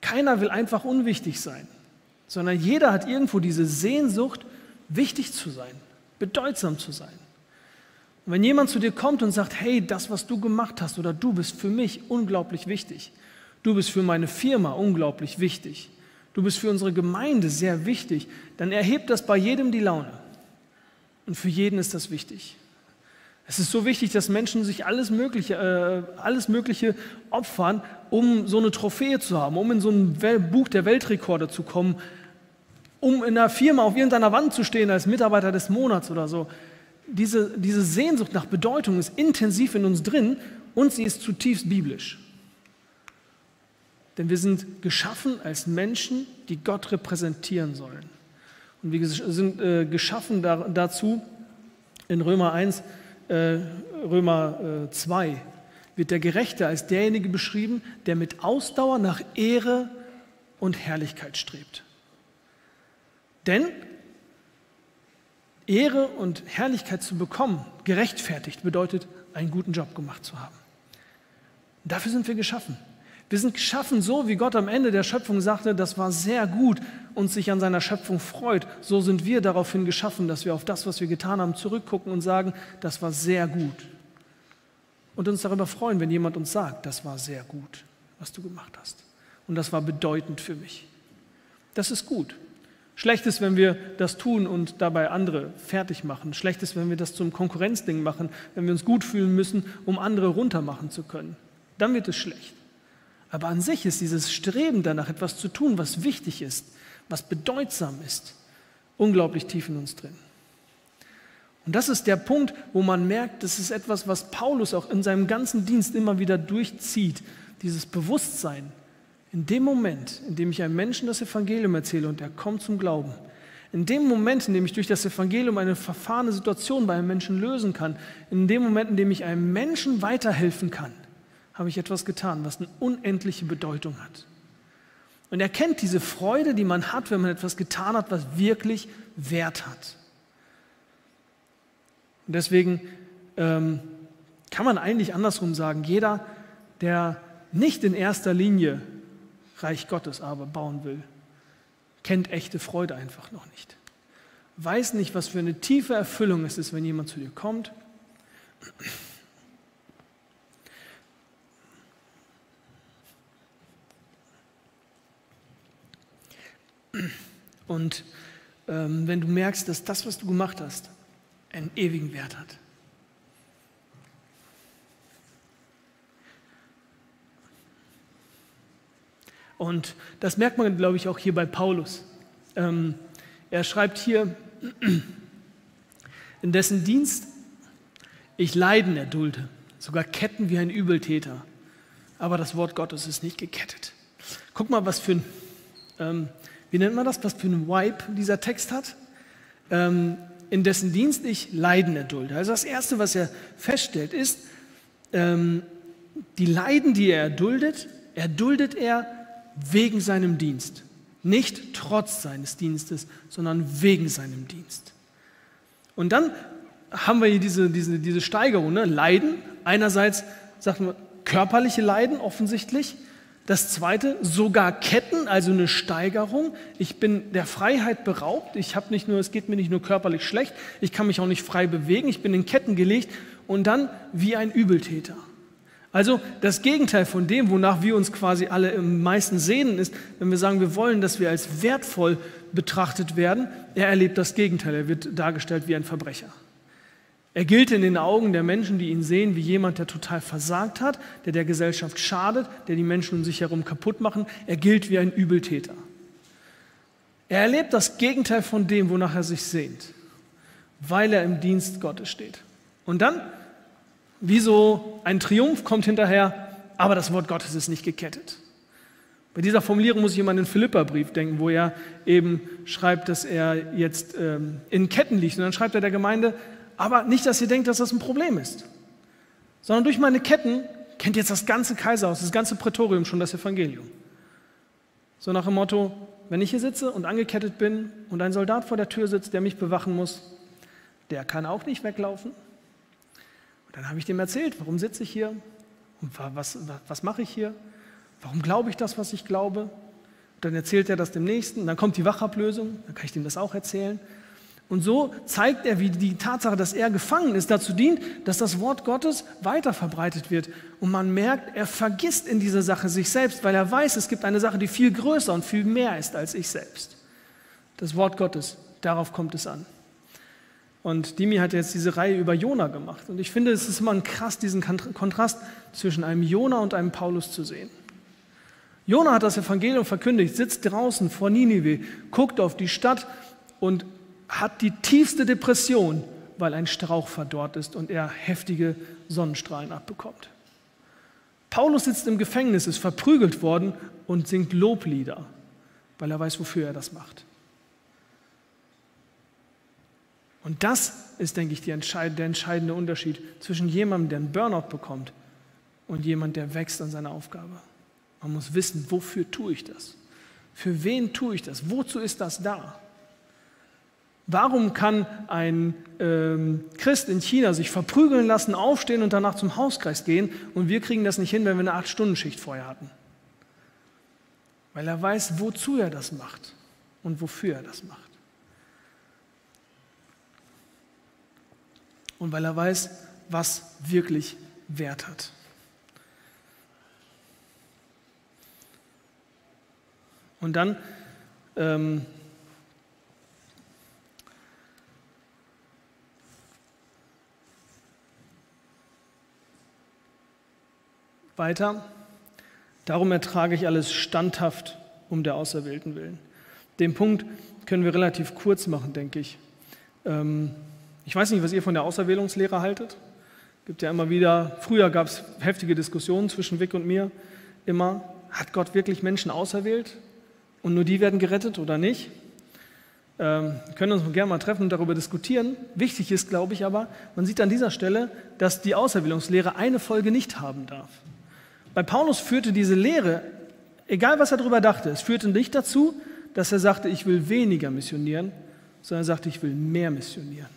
Keiner will einfach unwichtig sein, sondern jeder hat irgendwo diese Sehnsucht, wichtig zu sein, bedeutsam zu sein. Und wenn jemand zu dir kommt und sagt, hey, das, was du gemacht hast oder du bist für mich unglaublich wichtig, du bist für meine Firma unglaublich wichtig, du bist für unsere Gemeinde sehr wichtig, dann erhebt das bei jedem die Laune. Und für jeden ist das wichtig. Es ist so wichtig, dass Menschen sich alles Mögliche, äh, alles Mögliche opfern, um so eine Trophäe zu haben, um in so ein Buch der Weltrekorde zu kommen, um in einer Firma auf irgendeiner Wand zu stehen als Mitarbeiter des Monats oder so. Diese, diese Sehnsucht nach Bedeutung ist intensiv in uns drin und sie ist zutiefst biblisch. Denn wir sind geschaffen als Menschen, die Gott repräsentieren sollen. Und wir sind äh, geschaffen da, dazu, in Römer 1, äh, Römer äh, 2, wird der Gerechte als derjenige beschrieben, der mit Ausdauer nach Ehre und Herrlichkeit strebt. Denn Ehre und Herrlichkeit zu bekommen, gerechtfertigt, bedeutet, einen guten Job gemacht zu haben. Dafür sind wir geschaffen. Wir sind geschaffen so, wie Gott am Ende der Schöpfung sagte, das war sehr gut und sich an seiner Schöpfung freut. So sind wir daraufhin geschaffen, dass wir auf das, was wir getan haben, zurückgucken und sagen, das war sehr gut. Und uns darüber freuen, wenn jemand uns sagt, das war sehr gut, was du gemacht hast. Und das war bedeutend für mich. Das ist gut. Schlecht ist, wenn wir das tun und dabei andere fertig machen. Schlecht ist, wenn wir das zum Konkurrenzding machen, wenn wir uns gut fühlen müssen, um andere runtermachen zu können. Dann wird es schlecht. Aber an sich ist dieses Streben danach, etwas zu tun, was wichtig ist, was bedeutsam ist, unglaublich tief in uns drin. Und das ist der Punkt, wo man merkt, das ist etwas, was Paulus auch in seinem ganzen Dienst immer wieder durchzieht, dieses Bewusstsein. In dem Moment, in dem ich einem Menschen das Evangelium erzähle und er kommt zum Glauben, in dem Moment, in dem ich durch das Evangelium eine verfahrene Situation bei einem Menschen lösen kann, in dem Moment, in dem ich einem Menschen weiterhelfen kann, habe ich etwas getan, was eine unendliche Bedeutung hat. Und er kennt diese Freude, die man hat, wenn man etwas getan hat, was wirklich Wert hat. Und deswegen ähm, kann man eigentlich andersrum sagen, jeder, der nicht in erster Linie Reich Gottes aber bauen will, kennt echte Freude einfach noch nicht. Weiß nicht, was für eine tiefe Erfüllung es ist, wenn jemand zu dir kommt Und ähm, wenn du merkst, dass das, was du gemacht hast, einen ewigen Wert hat. Und das merkt man, glaube ich, auch hier bei Paulus. Ähm, er schreibt hier, in dessen Dienst ich Leiden erdulde, sogar Ketten wie ein Übeltäter. Aber das Wort Gottes ist nicht gekettet. Guck mal, was für ein ähm, wie nennt man das, was für einen Vibe dieser Text hat, ähm, in dessen Dienst ich Leiden erdulde. Also das Erste, was er feststellt, ist, ähm, die Leiden, die er erduldet, erduldet er wegen seinem Dienst. Nicht trotz seines Dienstes, sondern wegen seinem Dienst. Und dann haben wir hier diese, diese, diese Steigerung, ne? Leiden. Einerseits sagt man körperliche Leiden offensichtlich, das zweite, sogar Ketten, also eine Steigerung. Ich bin der Freiheit beraubt. Ich habe nicht nur, es geht mir nicht nur körperlich schlecht, ich kann mich auch nicht frei bewegen. Ich bin in Ketten gelegt und dann wie ein Übeltäter. Also das Gegenteil von dem, wonach wir uns quasi alle im meisten sehnen, ist, wenn wir sagen, wir wollen, dass wir als wertvoll betrachtet werden. Er erlebt das Gegenteil. Er wird dargestellt wie ein Verbrecher. Er gilt in den Augen der Menschen, die ihn sehen, wie jemand, der total versagt hat, der der Gesellschaft schadet, der die Menschen um sich herum kaputt machen. Er gilt wie ein Übeltäter. Er erlebt das Gegenteil von dem, wonach er sich sehnt, weil er im Dienst Gottes steht. Und dann, wie so ein Triumph kommt hinterher, aber das Wort Gottes ist nicht gekettet. Bei dieser Formulierung muss ich immer an den Philipperbrief denken, wo er eben schreibt, dass er jetzt ähm, in Ketten liegt. Und dann schreibt er der Gemeinde, aber nicht, dass ihr denkt, dass das ein Problem ist, sondern durch meine Ketten kennt jetzt das ganze Kaiserhaus, das ganze Prätorium schon das Evangelium. So nach dem Motto, wenn ich hier sitze und angekettet bin und ein Soldat vor der Tür sitzt, der mich bewachen muss, der kann auch nicht weglaufen. Dann habe ich dem erzählt, warum sitze ich hier und was, was, was mache ich hier Warum glaube ich das, was ich glaube? dann erzählt er das dem Nächsten. dann kommt die Wachablösung. Dann kann ich dem das auch erzählen. Und so zeigt er, wie die Tatsache, dass er gefangen ist, dazu dient, dass das Wort Gottes weiter verbreitet wird. Und man merkt, er vergisst in dieser Sache sich selbst, weil er weiß, es gibt eine Sache, die viel größer und viel mehr ist als ich selbst. Das Wort Gottes, darauf kommt es an. Und Dimi hat jetzt diese Reihe über Jona gemacht. Und ich finde, es ist immer krass, diesen Kontrast zwischen einem Jona und einem Paulus zu sehen. Jona hat das Evangelium verkündigt, sitzt draußen vor Ninive, guckt auf die Stadt und hat die tiefste Depression, weil ein Strauch verdorrt ist und er heftige Sonnenstrahlen abbekommt. Paulus sitzt im Gefängnis, ist verprügelt worden und singt Loblieder, weil er weiß, wofür er das macht. Und das ist, denke ich, der entscheidende Unterschied zwischen jemandem, der einen Burnout bekommt und jemandem, der wächst an seiner Aufgabe. Man muss wissen, wofür tue ich das? Für wen tue ich das? Wozu ist das da? Warum kann ein ähm, Christ in China sich verprügeln lassen, aufstehen und danach zum Hauskreis gehen und wir kriegen das nicht hin, wenn wir eine Acht-Stunden-Schicht vorher hatten? Weil er weiß, wozu er das macht und wofür er das macht. Und weil er weiß, was wirklich Wert hat. Und dann ähm, weiter. Darum ertrage ich alles standhaft um der Auserwählten willen. Den Punkt können wir relativ kurz machen, denke ich. Ähm, ich weiß nicht, was ihr von der Auserwählungslehre haltet. Es gibt ja immer wieder, früher gab es heftige Diskussionen zwischen Wick und mir, immer, hat Gott wirklich Menschen auserwählt? und nur die werden gerettet oder nicht. Ähm, können uns gerne mal treffen und darüber diskutieren. Wichtig ist, glaube ich, aber, man sieht an dieser Stelle, dass die Auserwählungslehre eine Folge nicht haben darf. Bei Paulus führte diese Lehre, egal was er darüber dachte, es führte nicht dazu, dass er sagte, ich will weniger missionieren, sondern er sagte, ich will mehr missionieren.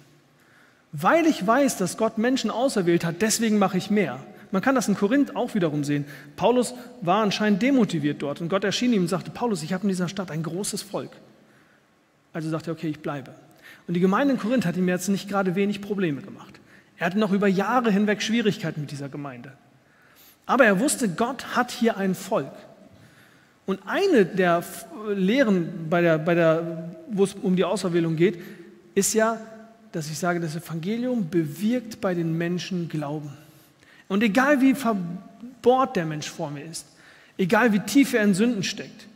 Weil ich weiß, dass Gott Menschen auserwählt hat, deswegen mache ich mehr. Man kann das in Korinth auch wiederum sehen. Paulus war anscheinend demotiviert dort und Gott erschien ihm und sagte, Paulus, ich habe in dieser Stadt ein großes Volk. Also sagte er, okay, ich bleibe. Und die Gemeinde in Korinth hat ihm jetzt nicht gerade wenig Probleme gemacht. Er hatte noch über Jahre hinweg Schwierigkeiten mit dieser Gemeinde. Aber er wusste, Gott hat hier ein Volk. Und eine der Lehren, bei der, bei der, wo es um die Auserwählung geht, ist ja, dass ich sage, das Evangelium bewirkt bei den Menschen Glauben. Und egal wie verbohrt der Mensch vor mir ist, egal wie tief er in Sünden steckt,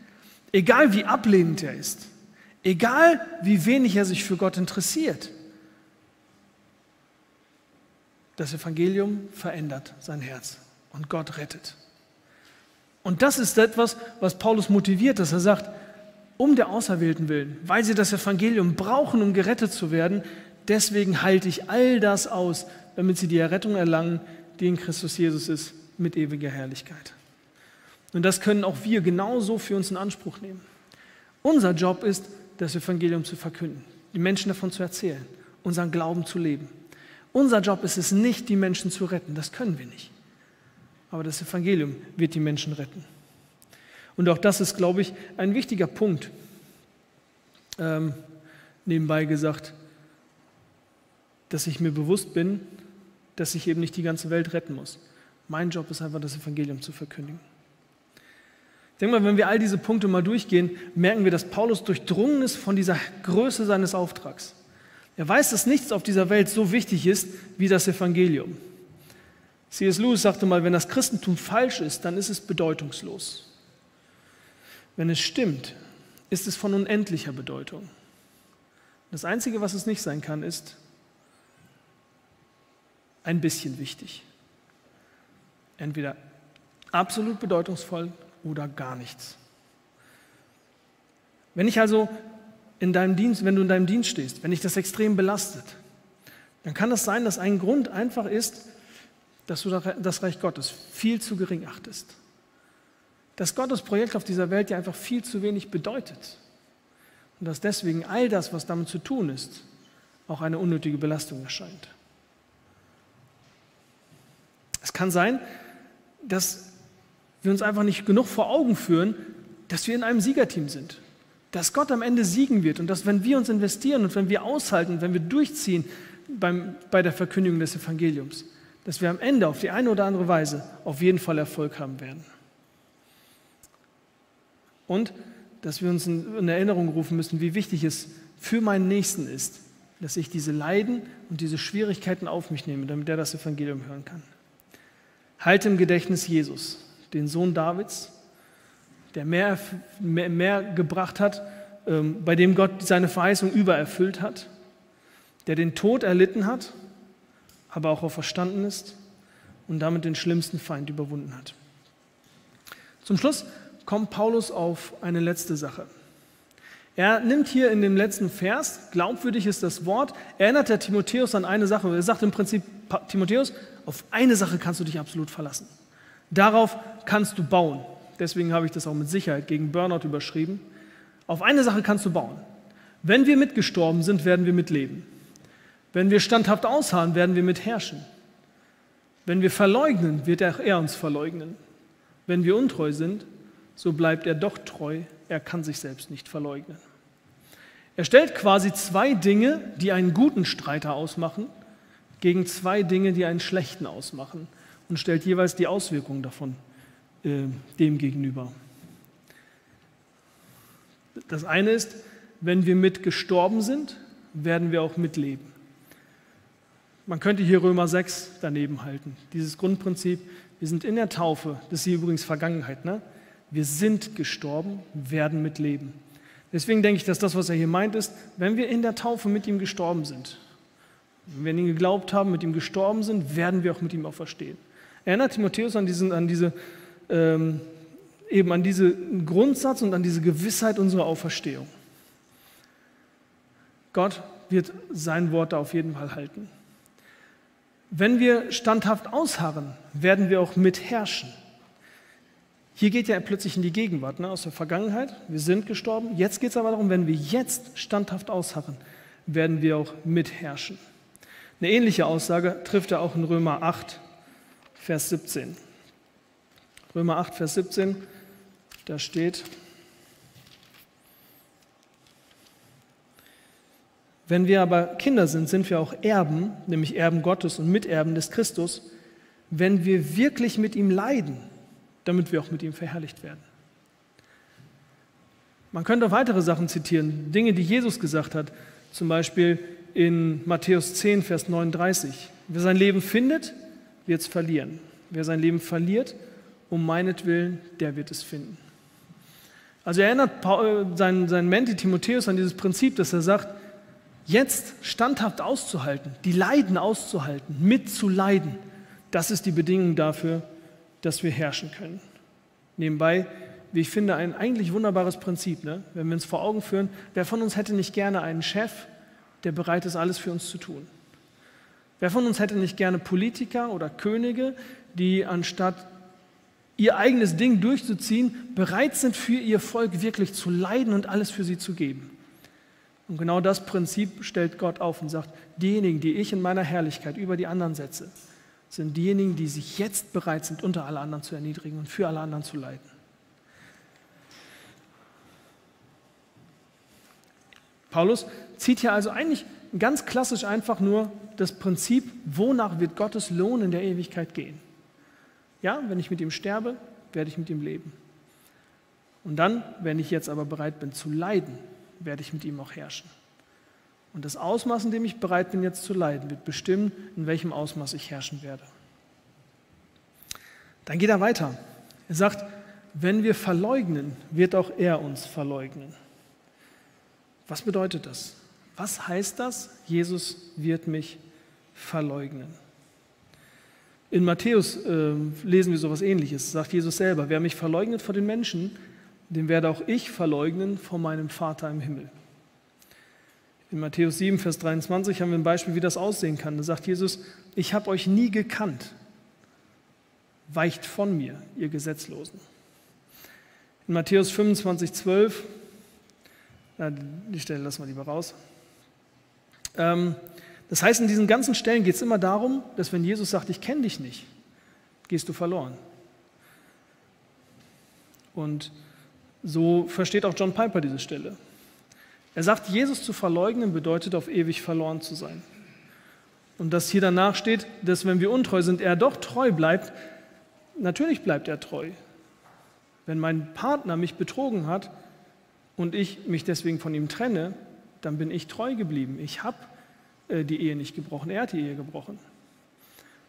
egal wie ablehnend er ist, egal wie wenig er sich für Gott interessiert, das Evangelium verändert sein Herz und Gott rettet. Und das ist etwas, was Paulus motiviert, dass er sagt, um der Auserwählten willen, weil sie das Evangelium brauchen, um gerettet zu werden, deswegen halte ich all das aus, damit sie die Errettung erlangen, die in Christus Jesus ist, mit ewiger Herrlichkeit. Und das können auch wir genauso für uns in Anspruch nehmen. Unser Job ist, das Evangelium zu verkünden, die Menschen davon zu erzählen, unseren Glauben zu leben. Unser Job ist es nicht, die Menschen zu retten, das können wir nicht. Aber das Evangelium wird die Menschen retten. Und auch das ist, glaube ich, ein wichtiger Punkt. Ähm, nebenbei gesagt, dass ich mir bewusst bin, dass ich eben nicht die ganze Welt retten muss. Mein Job ist einfach, das Evangelium zu verkündigen. Ich denke mal, wenn wir all diese Punkte mal durchgehen, merken wir, dass Paulus durchdrungen ist von dieser Größe seines Auftrags. Er weiß, dass nichts auf dieser Welt so wichtig ist wie das Evangelium. C.S. Lewis sagte mal, wenn das Christentum falsch ist, dann ist es bedeutungslos. Wenn es stimmt, ist es von unendlicher Bedeutung. Das Einzige, was es nicht sein kann, ist, ein bisschen wichtig. Entweder absolut bedeutungsvoll oder gar nichts. Wenn ich also in deinem Dienst, wenn du in deinem Dienst stehst, wenn dich das extrem belastet, dann kann es sein, dass ein Grund einfach ist, dass du das Reich Gottes viel zu gering achtest. Dass Gottes Projekt auf dieser Welt dir einfach viel zu wenig bedeutet. Und dass deswegen all das, was damit zu tun ist, auch eine unnötige Belastung erscheint. Es kann sein, dass wir uns einfach nicht genug vor Augen führen, dass wir in einem Siegerteam sind. Dass Gott am Ende siegen wird und dass, wenn wir uns investieren und wenn wir aushalten, wenn wir durchziehen beim, bei der Verkündigung des Evangeliums, dass wir am Ende auf die eine oder andere Weise auf jeden Fall Erfolg haben werden. Und dass wir uns in Erinnerung rufen müssen, wie wichtig es für meinen Nächsten ist, dass ich diese Leiden und diese Schwierigkeiten auf mich nehme, damit er das Evangelium hören kann. Halte im Gedächtnis Jesus, den Sohn Davids, der mehr, mehr, mehr gebracht hat, ähm, bei dem Gott seine Verheißung übererfüllt hat, der den Tod erlitten hat, aber auch auferstanden ist und damit den schlimmsten Feind überwunden hat. Zum Schluss kommt Paulus auf eine letzte Sache. Er nimmt hier in dem letzten Vers, glaubwürdig ist das Wort, erinnert der Timotheus an eine Sache. Er sagt im Prinzip, Timotheus, auf eine Sache kannst du dich absolut verlassen. Darauf kannst du bauen. Deswegen habe ich das auch mit Sicherheit gegen Burnout überschrieben. Auf eine Sache kannst du bauen. Wenn wir mitgestorben sind, werden wir mitleben. Wenn wir standhaft ausharren, werden wir mitherrschen. Wenn wir verleugnen, wird auch er uns verleugnen. Wenn wir untreu sind, so bleibt er doch treu, er kann sich selbst nicht verleugnen. Er stellt quasi zwei Dinge, die einen guten Streiter ausmachen, gegen zwei Dinge, die einen schlechten ausmachen und stellt jeweils die Auswirkungen davon äh, dem gegenüber. Das eine ist, wenn wir mit gestorben sind, werden wir auch mitleben. Man könnte hier Römer 6 daneben halten. Dieses Grundprinzip, wir sind in der Taufe, das ist hier übrigens Vergangenheit, ne? Wir sind gestorben, werden mitleben. Deswegen denke ich, dass das, was er hier meint, ist, wenn wir in der Taufe mit ihm gestorben sind, wenn wir an ihn geglaubt haben, mit ihm gestorben sind, werden wir auch mit ihm auferstehen. Erinnert Timotheus an, diesen, an diese, ähm, eben an diesen Grundsatz und an diese Gewissheit unserer Auferstehung. Gott wird sein Wort da auf jeden Fall halten. Wenn wir standhaft ausharren, werden wir auch mitherrschen. Hier geht ja plötzlich in die Gegenwart, ne, aus der Vergangenheit. Wir sind gestorben. Jetzt geht es aber darum, wenn wir jetzt standhaft ausharren, werden wir auch mitherrschen. Eine ähnliche Aussage trifft er auch in Römer 8, Vers 17. Römer 8, Vers 17, da steht, wenn wir aber Kinder sind, sind wir auch Erben, nämlich Erben Gottes und Miterben des Christus, wenn wir wirklich mit ihm leiden damit wir auch mit ihm verherrlicht werden. Man könnte auch weitere Sachen zitieren, Dinge, die Jesus gesagt hat, zum Beispiel in Matthäus 10, Vers 39. Wer sein Leben findet, wird es verlieren. Wer sein Leben verliert, um meinetwillen, der wird es finden. Also er erinnert äh, seinen, seinen Menti Timotheus an dieses Prinzip, dass er sagt, jetzt standhaft auszuhalten, die Leiden auszuhalten, mitzuleiden, das ist die Bedingung dafür, dass wir herrschen können. Nebenbei, wie ich finde, ein eigentlich wunderbares Prinzip, ne? wenn wir uns vor Augen führen, wer von uns hätte nicht gerne einen Chef, der bereit ist, alles für uns zu tun? Wer von uns hätte nicht gerne Politiker oder Könige, die anstatt ihr eigenes Ding durchzuziehen, bereit sind, für ihr Volk wirklich zu leiden und alles für sie zu geben? Und genau das Prinzip stellt Gott auf und sagt, diejenigen, die ich in meiner Herrlichkeit über die anderen setze, sind diejenigen, die sich jetzt bereit sind, unter alle anderen zu erniedrigen und für alle anderen zu leiden. Paulus zieht hier also eigentlich ganz klassisch einfach nur das Prinzip, wonach wird Gottes Lohn in der Ewigkeit gehen. Ja, wenn ich mit ihm sterbe, werde ich mit ihm leben. Und dann, wenn ich jetzt aber bereit bin zu leiden, werde ich mit ihm auch herrschen. Und das Ausmaß, in dem ich bereit bin, jetzt zu leiden, wird bestimmen, in welchem Ausmaß ich herrschen werde. Dann geht er weiter. Er sagt, wenn wir verleugnen, wird auch er uns verleugnen. Was bedeutet das? Was heißt das? Jesus wird mich verleugnen. In Matthäus äh, lesen wir so etwas ähnliches. Sagt Jesus selber, wer mich verleugnet vor den Menschen, den werde auch ich verleugnen vor meinem Vater im Himmel. In Matthäus 7, Vers 23 haben wir ein Beispiel, wie das aussehen kann. Da sagt Jesus, ich habe euch nie gekannt. Weicht von mir, ihr Gesetzlosen. In Matthäus 25, 12, die Stelle lassen wir lieber raus. Ähm, das heißt, in diesen ganzen Stellen geht es immer darum, dass wenn Jesus sagt, ich kenne dich nicht, gehst du verloren. Und so versteht auch John Piper diese Stelle. Er sagt, Jesus zu verleugnen bedeutet auf ewig verloren zu sein. Und dass hier danach steht, dass wenn wir untreu sind, er doch treu bleibt, natürlich bleibt er treu. Wenn mein Partner mich betrogen hat und ich mich deswegen von ihm trenne, dann bin ich treu geblieben. Ich habe äh, die Ehe nicht gebrochen, er hat die Ehe gebrochen.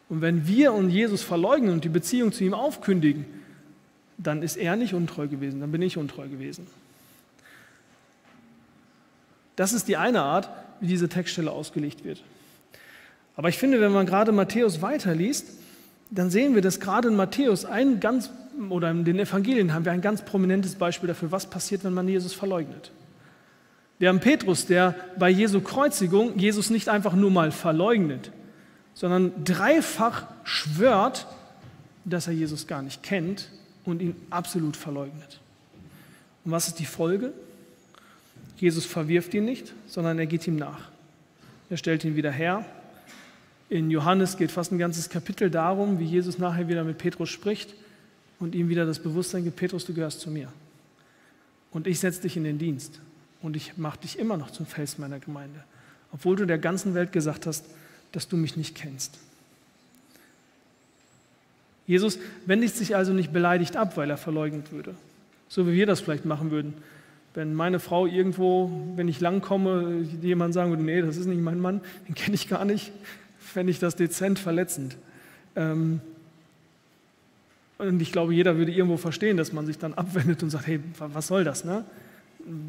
Und wenn wir und Jesus verleugnen und die Beziehung zu ihm aufkündigen, dann ist er nicht untreu gewesen, dann bin ich untreu gewesen. Das ist die eine Art, wie diese Textstelle ausgelegt wird. Aber ich finde, wenn man gerade Matthäus weiterliest, dann sehen wir, dass gerade in Matthäus ein ganz, oder in den Evangelien haben wir ein ganz prominentes Beispiel dafür, was passiert, wenn man Jesus verleugnet. Wir haben Petrus, der bei Jesu Kreuzigung Jesus nicht einfach nur mal verleugnet, sondern dreifach schwört, dass er Jesus gar nicht kennt und ihn absolut verleugnet. Und was ist die Folge? Jesus verwirft ihn nicht, sondern er geht ihm nach. Er stellt ihn wieder her. In Johannes geht fast ein ganzes Kapitel darum, wie Jesus nachher wieder mit Petrus spricht und ihm wieder das Bewusstsein gibt, Petrus, du gehörst zu mir. Und ich setze dich in den Dienst und ich mache dich immer noch zum Fels meiner Gemeinde, obwohl du der ganzen Welt gesagt hast, dass du mich nicht kennst. Jesus wendet sich also nicht beleidigt ab, weil er verleugnet würde, so wie wir das vielleicht machen würden. Wenn meine Frau irgendwo, wenn ich langkomme, jemand sagen würde, nee, das ist nicht mein Mann, den kenne ich gar nicht, fände ich das dezent verletzend. Ähm, und ich glaube, jeder würde irgendwo verstehen, dass man sich dann abwendet und sagt, hey, was soll das? Ne?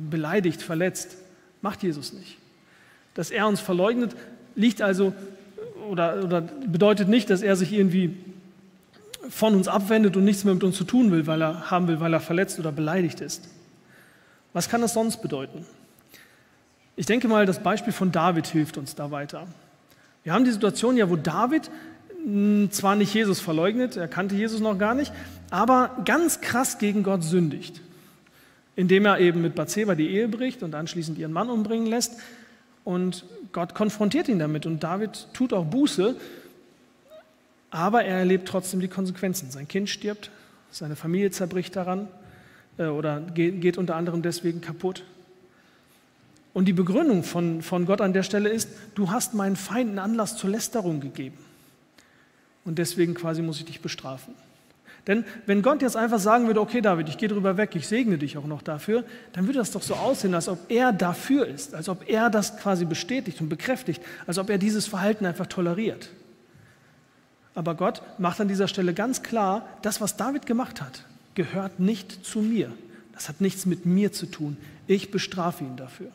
Beleidigt, verletzt. Macht Jesus nicht. Dass er uns verleugnet, liegt also oder, oder bedeutet nicht, dass er sich irgendwie von uns abwendet und nichts mehr mit uns zu tun will, weil er haben will, weil er verletzt oder beleidigt ist. Was kann das sonst bedeuten? Ich denke mal, das Beispiel von David hilft uns da weiter. Wir haben die Situation ja, wo David hm, zwar nicht Jesus verleugnet, er kannte Jesus noch gar nicht, aber ganz krass gegen Gott sündigt, indem er eben mit Bathseba die Ehe bricht und anschließend ihren Mann umbringen lässt. Und Gott konfrontiert ihn damit und David tut auch Buße, aber er erlebt trotzdem die Konsequenzen. Sein Kind stirbt, seine Familie zerbricht daran oder geht, unter anderem deswegen kaputt. Und die Begründung von, von Gott an der Stelle ist, du hast meinen Feinden Anlass zur Lästerung gegeben. Und deswegen quasi muss ich dich bestrafen. Denn wenn Gott jetzt einfach sagen würde, okay David, ich gehe drüber weg, ich segne dich auch noch dafür, dann würde das doch so aussehen, als ob er dafür ist, als ob er das quasi bestätigt und bekräftigt, als ob er dieses Verhalten einfach toleriert. Aber Gott macht an dieser Stelle ganz klar, das, was David gemacht hat, gehört nicht zu mir. Das hat nichts mit mir zu tun. Ich bestrafe ihn dafür.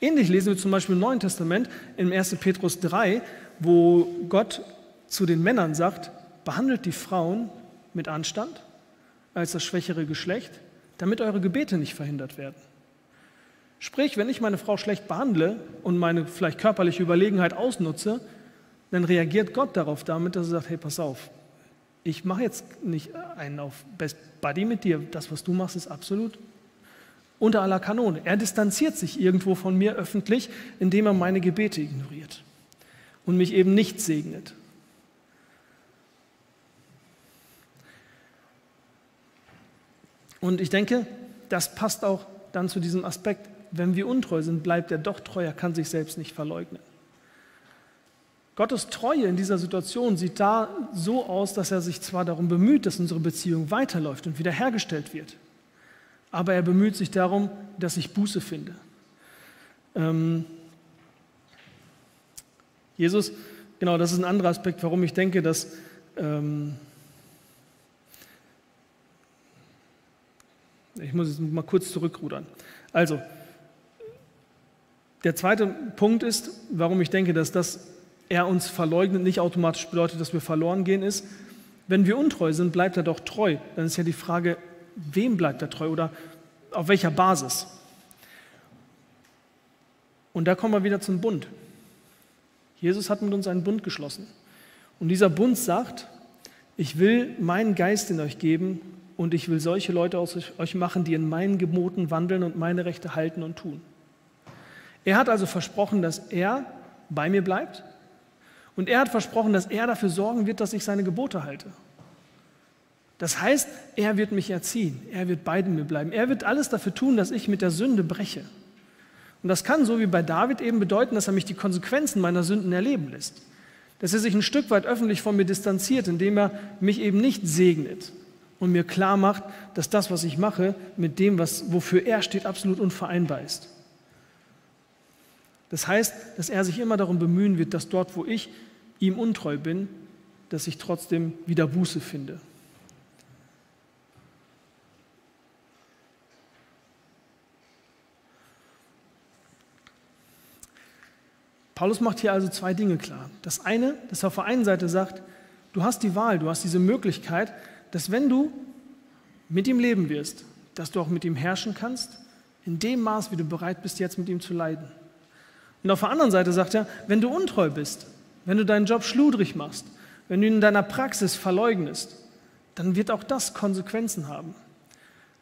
Ähnlich lesen wir zum Beispiel im Neuen Testament in 1. Petrus 3, wo Gott zu den Männern sagt, behandelt die Frauen mit Anstand als das schwächere Geschlecht, damit eure Gebete nicht verhindert werden. Sprich, wenn ich meine Frau schlecht behandle und meine vielleicht körperliche Überlegenheit ausnutze, dann reagiert Gott darauf damit, dass er sagt, hey, pass auf, ich mache jetzt nicht einen auf Best Buddy mit dir. Das, was du machst, ist absolut unter aller Kanone. Er distanziert sich irgendwo von mir öffentlich, indem er meine Gebete ignoriert und mich eben nicht segnet. Und ich denke, das passt auch dann zu diesem Aspekt, wenn wir untreu sind, bleibt er doch treu, er kann sich selbst nicht verleugnen. Gottes Treue in dieser Situation sieht da so aus, dass er sich zwar darum bemüht, dass unsere Beziehung weiterläuft und wiederhergestellt wird, aber er bemüht sich darum, dass ich Buße finde. Ähm Jesus, genau, das ist ein anderer Aspekt, warum ich denke, dass ähm ich muss jetzt mal kurz zurückrudern. Also, der zweite Punkt ist, warum ich denke, dass das er uns verleugnet, nicht automatisch bedeutet, dass wir verloren gehen, ist, wenn wir untreu sind, bleibt er doch treu. Dann ist ja die Frage, wem bleibt er treu oder auf welcher Basis? Und da kommen wir wieder zum Bund. Jesus hat mit uns einen Bund geschlossen. Und dieser Bund sagt, ich will meinen Geist in euch geben und ich will solche Leute aus euch machen, die in meinen Geboten wandeln und meine Rechte halten und tun. Er hat also versprochen, dass er bei mir bleibt und er hat versprochen, dass er dafür sorgen wird, dass ich seine Gebote halte. Das heißt, er wird mich erziehen, er wird bei mir bleiben, er wird alles dafür tun, dass ich mit der Sünde breche. Und das kann, so wie bei David, eben bedeuten, dass er mich die Konsequenzen meiner Sünden erleben lässt. Dass er sich ein Stück weit öffentlich von mir distanziert, indem er mich eben nicht segnet und mir klar macht, dass das, was ich mache, mit dem, was, wofür er steht, absolut unvereinbar ist. Das heißt, dass er sich immer darum bemühen wird, dass dort, wo ich ihm untreu bin, dass ich trotzdem wieder Buße finde. Paulus macht hier also zwei Dinge klar. Das eine, dass er auf der einen Seite sagt, du hast die Wahl, du hast diese Möglichkeit, dass wenn du mit ihm leben wirst, dass du auch mit ihm herrschen kannst, in dem Maß, wie du bereit bist, jetzt mit ihm zu leiden. Und auf der anderen Seite sagt er, wenn du untreu bist, wenn du deinen Job schludrig machst, wenn du ihn in deiner Praxis verleugnest, dann wird auch das Konsequenzen haben.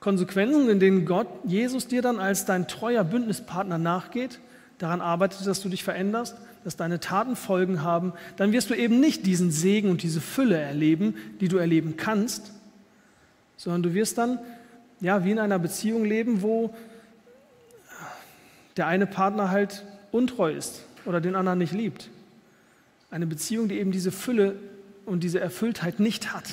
Konsequenzen, in denen Gott, Jesus dir dann als dein treuer Bündnispartner nachgeht daran arbeitest, dass du dich veränderst, dass deine Taten Folgen haben, dann wirst du eben nicht diesen Segen und diese Fülle erleben, die du erleben kannst, sondern du wirst dann ja wie in einer Beziehung leben, wo der eine Partner halt untreu ist oder den anderen nicht liebt. Eine Beziehung, die eben diese Fülle und diese Erfülltheit nicht hat.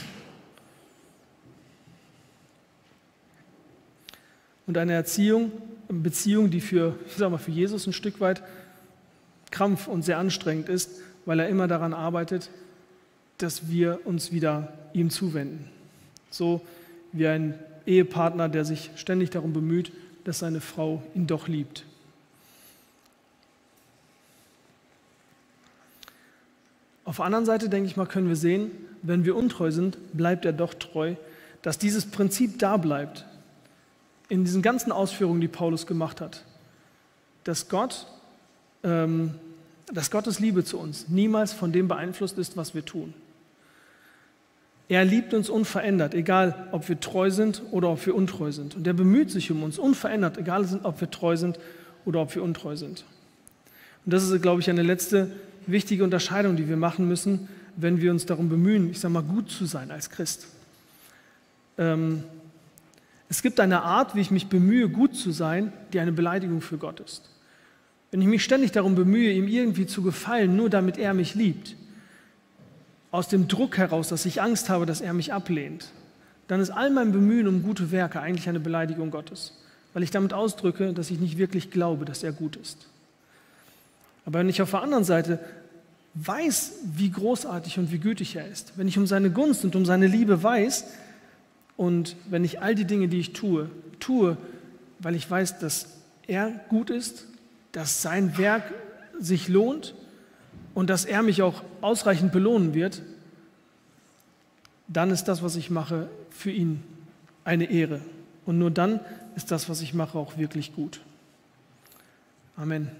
Und eine Erziehung, Beziehung, die für, ich sag mal, für Jesus ein Stück weit krampf und sehr anstrengend ist, weil er immer daran arbeitet, dass wir uns wieder ihm zuwenden. So wie ein Ehepartner, der sich ständig darum bemüht, dass seine Frau ihn doch liebt. Auf der anderen Seite, denke ich mal, können wir sehen, wenn wir untreu sind, bleibt er doch treu, dass dieses Prinzip da bleibt, in diesen ganzen Ausführungen, die Paulus gemacht hat, dass Gott, ähm, dass Gottes Liebe zu uns niemals von dem beeinflusst ist, was wir tun. Er liebt uns unverändert, egal ob wir treu sind oder ob wir untreu sind. Und er bemüht sich um uns unverändert, egal ob wir treu sind oder ob wir untreu sind. Und das ist, glaube ich, eine letzte wichtige Unterscheidung, die wir machen müssen, wenn wir uns darum bemühen, ich sage mal, gut zu sein als Christ. Ähm, es gibt eine Art, wie ich mich bemühe, gut zu sein, die eine Beleidigung für Gott ist. Wenn ich mich ständig darum bemühe, ihm irgendwie zu gefallen, nur damit er mich liebt, aus dem Druck heraus, dass ich Angst habe, dass er mich ablehnt, dann ist all mein Bemühen um gute Werke eigentlich eine Beleidigung Gottes, weil ich damit ausdrücke, dass ich nicht wirklich glaube, dass er gut ist. Aber wenn ich auf der anderen Seite weiß, wie großartig und wie gütig er ist, wenn ich um seine Gunst und um seine Liebe weiß, und wenn ich all die Dinge, die ich tue, tue, weil ich weiß, dass er gut ist, dass sein Werk sich lohnt und dass er mich auch ausreichend belohnen wird, dann ist das, was ich mache, für ihn eine Ehre. Und nur dann ist das, was ich mache, auch wirklich gut. Amen.